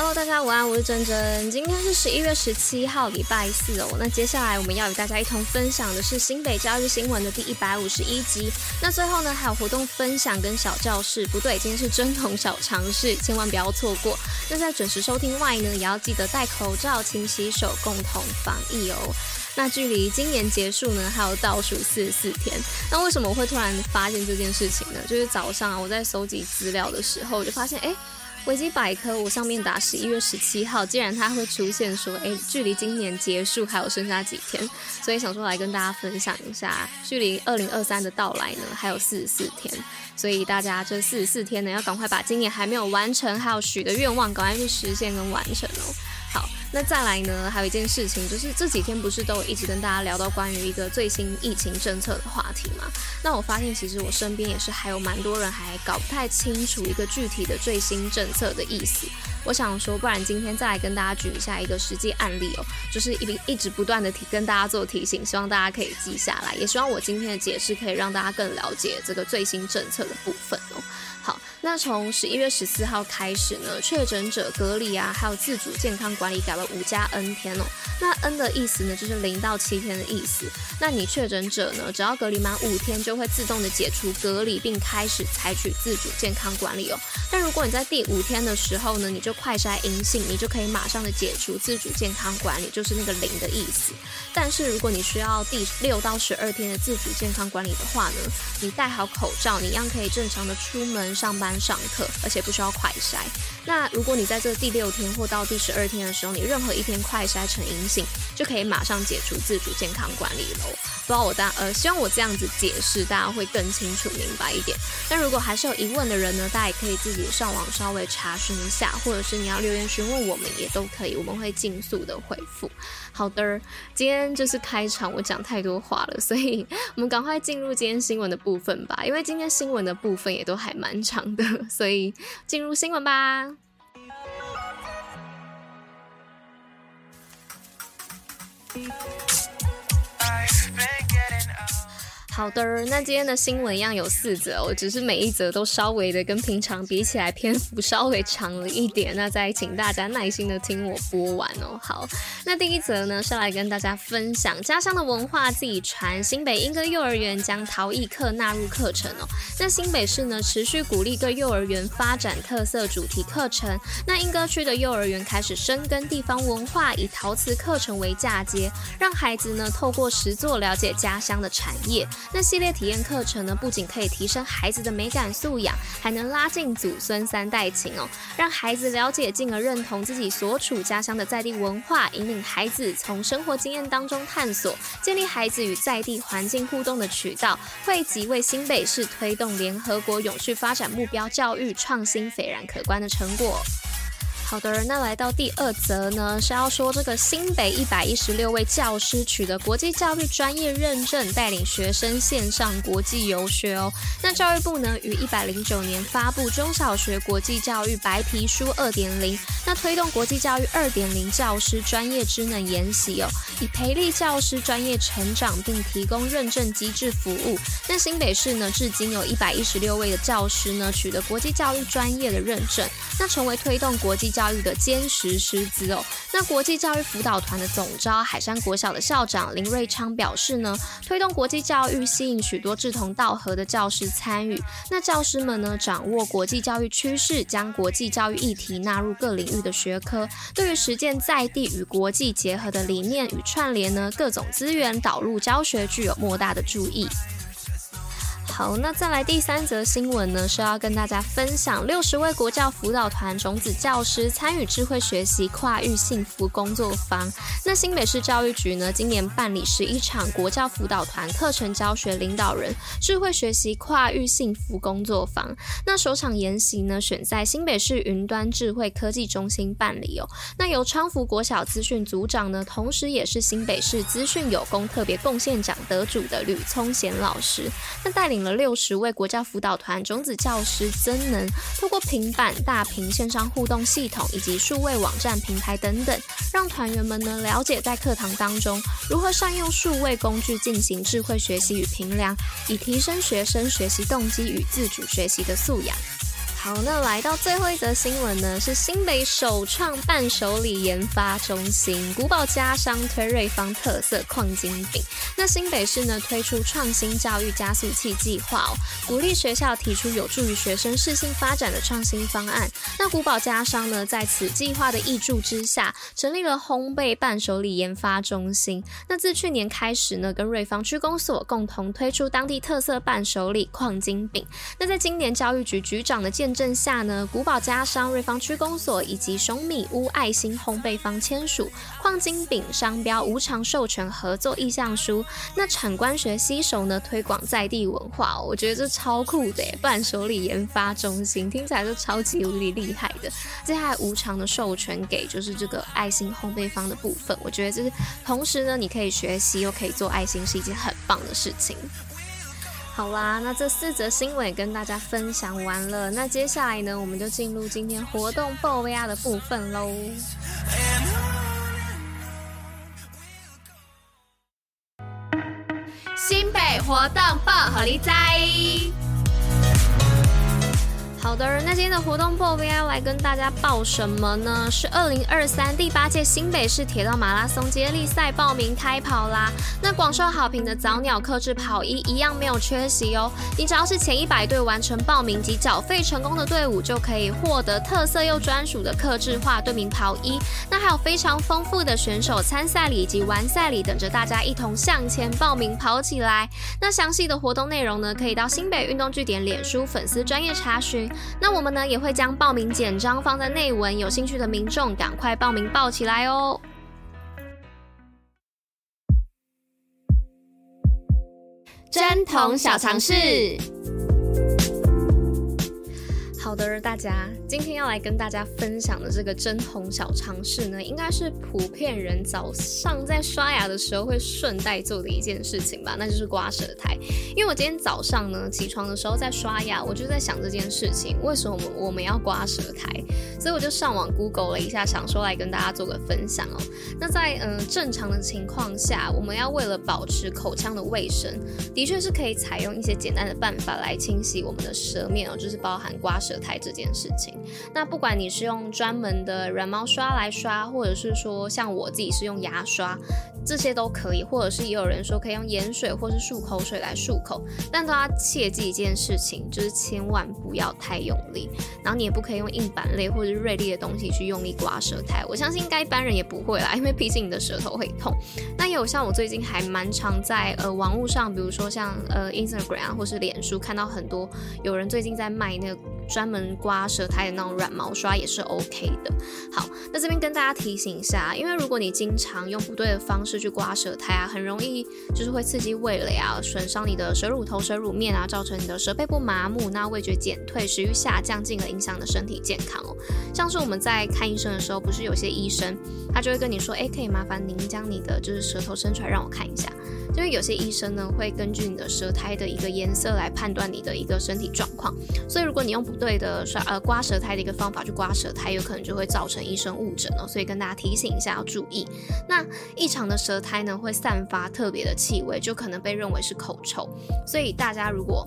Hello，大家午安，我是珍珍。今天是十一月十七号，礼拜四哦。那接下来我们要与大家一同分享的是新北教育新闻的第一百五十一集。那最后呢，还有活动分享跟小教室。不对，今天是真同小尝试，千万不要错过。那在准时收听外呢，也要记得戴口罩、勤洗手，共同防疫哦。那距离今年结束呢，还有倒数四十四天。那为什么我会突然发现这件事情呢？就是早上啊，我在搜集资料的时候，就发现，哎。维基百科，我上面打十一月十七号，既然它会出现说，哎，距离今年结束还有剩下几天，所以想说来跟大家分享一下，距离二零二三的到来呢，还有四十四天，所以大家这四十四天呢，要赶快把今年还没有完成还有许的愿望，赶快去实现跟完成哦。那再来呢，还有一件事情，就是这几天不是都一直跟大家聊到关于一个最新疫情政策的话题吗？那我发现其实我身边也是还有蛮多人还搞不太清楚一个具体的最新政策的意思。我想说，不然今天再来跟大家举一下一个实际案例哦，就是一一直不断的提跟大家做提醒，希望大家可以记下来，也希望我今天的解释可以让大家更了解这个最新政策的部分哦。好，那从十一月十四号开始呢，确诊者隔离啊，还有自主健康管理改为五加 N 天哦。那 N 的意思呢，就是零到七天的意思。那你确诊者呢，只要隔离满五天，就会自动的解除隔离，并开始采取自主健康管理哦。但如果你在第五天的时候呢，你就快筛阴性，你就可以马上的解除自主健康管理，就是那个零的意思。但是如果你需要第六到十二天的自主健康管理的话呢，你戴好口罩，你一样可以正常的出门。上班上课，而且不需要快筛。那如果你在这第六天或到第十二天的时候，你任何一天快筛成阴性，就可以马上解除自主健康管理喽。不知道我大呃，希望我这样子解释，大家会更清楚明白一点。但如果还是有疑问的人呢，大家也可以自己上网稍微查询一下，或者是你要留言询问我们也都可以，我们会尽速的回复。好的，今天就是开场，我讲太多话了，所以 我们赶快进入今天新闻的部分吧。因为今天新闻的部分也都还蛮长 所以进入新闻吧。好的，那今天的新闻一样有四则哦，只是每一则都稍微的跟平常比起来篇幅 稍微长了一点，那再请大家耐心的听我播完哦。好，那第一则呢是来跟大家分享家乡的文化自己传，新北莺歌幼儿园将陶艺课纳入课程哦。那新北市呢持续鼓励各幼儿园发展特色主题课程，那莺歌区的幼儿园开始深耕地方文化，以陶瓷课程为嫁接，让孩子呢透过实作了解家乡的产业。那系列体验课程呢，不仅可以提升孩子的美感素养，还能拉近祖孙三代情哦，让孩子了解进而认同自己所处家乡的在地文化，引领孩子从生活经验当中探索，建立孩子与在地环境互动的渠道，汇集为新北市推动联合国永续发展目标教育创新斐然可观的成果。好的，那来到第二则呢，是要说这个新北一百一十六位教师取得国际教育专业认证，带领学生线上国际游学哦。那教育部呢，于一百零九年发布中小学国际教育白皮书二点零，那推动国际教育二点零教师专业职能研习哦，以培力教师专业成长，并提供认证机制服务。那新北市呢，至今有一百一十六位的教师呢，取得国际教育专业的认证，那成为推动国际。教育的坚实师资哦。那国际教育辅导团的总招海山国小的校长林瑞昌表示呢，推动国际教育吸引许多志同道合的教师参与。那教师们呢，掌握国际教育趋势，将国际教育议题纳入各领域的学科，对于实践在地与国际结合的理念与串联呢，各种资源导入教学，具有莫大的注意。好，那再来第三则新闻呢，是要跟大家分享六十位国教辅导团种子教师参与智慧学习跨域幸福工作坊。那新北市教育局呢，今年办理十一场国教辅导团课程教学领导人智慧学习跨域幸福工作坊。那首场研习呢，选在新北市云端智慧科技中心办理哦。那由昌福国小资讯组长呢，同时也是新北市资讯有功特别贡献奖得主的吕聪贤老师，那带领了。了六十位国家辅导团种子教师曾能，透过平板、大屏线上互动系统以及数位网站平台等等，让团员们能了解在课堂当中如何善用数位工具进行智慧学习与评量，以提升学生学习动机与自主学习的素养。好，那来到最后一则新闻呢，是新北首创伴手礼研发中心，古堡家商推瑞芳特色矿金饼。那新北市呢推出创新教育加速器计划哦，鼓励学校提出有助于学生适性发展的创新方案。那古堡家商呢在此计划的挹注之下，成立了烘焙伴手礼研发中心。那自去年开始呢，跟瑞芳区公所共同推出当地特色伴手礼矿金饼。那在今年教育局局长的建见证下呢，古堡家商、瑞芳区公所以及熊米屋爱心烘焙坊签署矿金饼商标无偿授权合作意向书。那产官学携手呢，推广在地文化，我觉得这超酷的耶！伴手礼研发中心听起来就超级无敌厉害的，接下来无偿的授权给就是这个爱心烘焙坊的部分，我觉得这是同时呢，你可以学习又可以做爱心，是一件很棒的事情。好啦，那这四则新闻跟大家分享完了。那接下来呢，我们就进入今天活动报备的部分喽。新北活动报虎哩知。好的，那今天的活动报要来跟大家报什么呢？是二零二三第八届新北市铁道马拉松接力赛报名开跑啦！那广受好评的早鸟克制跑衣一样没有缺席哦。你只要是前一百队完成报名及缴费成功的队伍，就可以获得特色又专属的克制化队名跑衣。那还有非常丰富的选手参赛礼以及完赛礼等着大家一同向前报名跑起来。那详细的活动内容呢，可以到新北运动据点脸书粉丝专业查询。那我们呢也会将报名简章放在内文，有兴趣的民众赶快报名报起来哦！针筒小常识。好的，大家今天要来跟大家分享的这个贞童小常识呢，应该是普遍人早上在刷牙的时候会顺带做的一件事情吧，那就是刮舌苔。因为我今天早上呢起床的时候在刷牙，我就在想这件事情，为什么我们我们要刮舌苔？所以我就上网 Google 了一下，想说来跟大家做个分享哦。那在嗯、正常的情况下，我们要为了保持口腔的卫生，的确是可以采用一些简单的办法来清洗我们的舌面哦，就是包含刮舌。台这件事情，那不管你是用专门的软毛刷来刷，或者是说像我自己是用牙刷，这些都可以，或者是也有人说可以用盐水或是漱口水来漱口，但都要切记一件事情，就是千万不要太用力，然后你也不可以用硬板类或者是锐利的东西去用力刮舌苔。我相信应该一般人也不会啦，因为毕竟你的舌头会痛。那也有像我最近还蛮常在呃网络上，比如说像呃 Instagram，或是脸书看到很多有人最近在卖那个。专门刮舌苔的那种软毛刷也是 OK 的。好，那这边跟大家提醒一下，因为如果你经常用不对的方式去刮舌苔啊，很容易就是会刺激味蕾啊，损伤你的舌乳头、舌乳面啊，造成你的舌背部麻木，那味觉减退、食欲下降，进而影响你的身体健康哦。像是我们在看医生的时候，不是有些医生他就会跟你说，哎，可以麻烦您将你的就是舌头伸出来让我看一下。因为有些医生呢会根据你的舌苔的一个颜色来判断你的一个身体状况，所以如果你用不对的刷呃刮舌苔的一个方法去刮舌苔，有可能就会造成医生误诊哦。所以跟大家提醒一下要注意。那异常的舌苔呢会散发特别的气味，就可能被认为是口臭。所以大家如果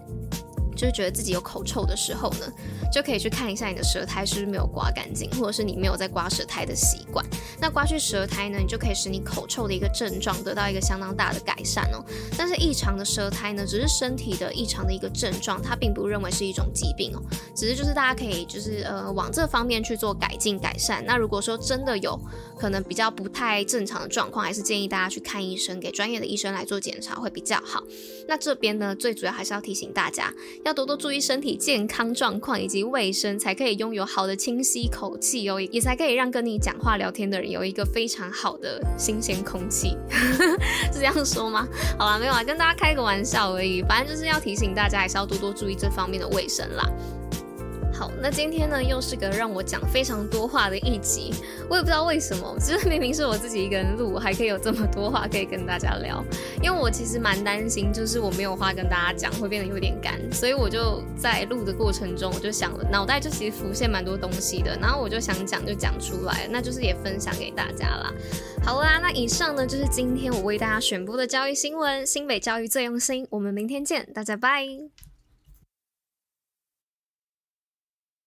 就是觉得自己有口臭的时候呢，就可以去看一下你的舌苔是不是没有刮干净，或者是你没有在刮舌苔的习惯。那刮去舌苔呢，你就可以使你口臭的一个症状得到一个相当大的改善哦。但是异常的舌苔呢，只是身体的异常的一个症状，它并不认为是一种疾病哦。只是就是大家可以就是呃往这方面去做改进改善。那如果说真的有可能比较不太正常的状况，还是建议大家去看医生，给专业的医生来做检查会比较好。那这边呢，最主要还是要提醒大家要。要多多注意身体健康状况以及卫生，才可以拥有好的清晰口气哦，也才可以让跟你讲话聊天的人有一个非常好的新鲜空气，是这样说吗？好啦，没有啊，跟大家开个玩笑而已，反正就是要提醒大家，还是要多多注意这方面的卫生啦。好，那今天呢，又是个让我讲非常多话的一集，我也不知道为什么，其实明明是我自己一个人录，还可以有这么多话可以跟大家聊。因为我其实蛮担心，就是我没有话跟大家讲，会变得有点干，所以我就在录的过程中，我就想了，脑袋就其实浮现蛮多东西的，然后我就想讲就讲出来，那就是也分享给大家啦。好啦，那以上呢就是今天我为大家选播的教育新闻，新北教育最用心，我们明天见，大家拜。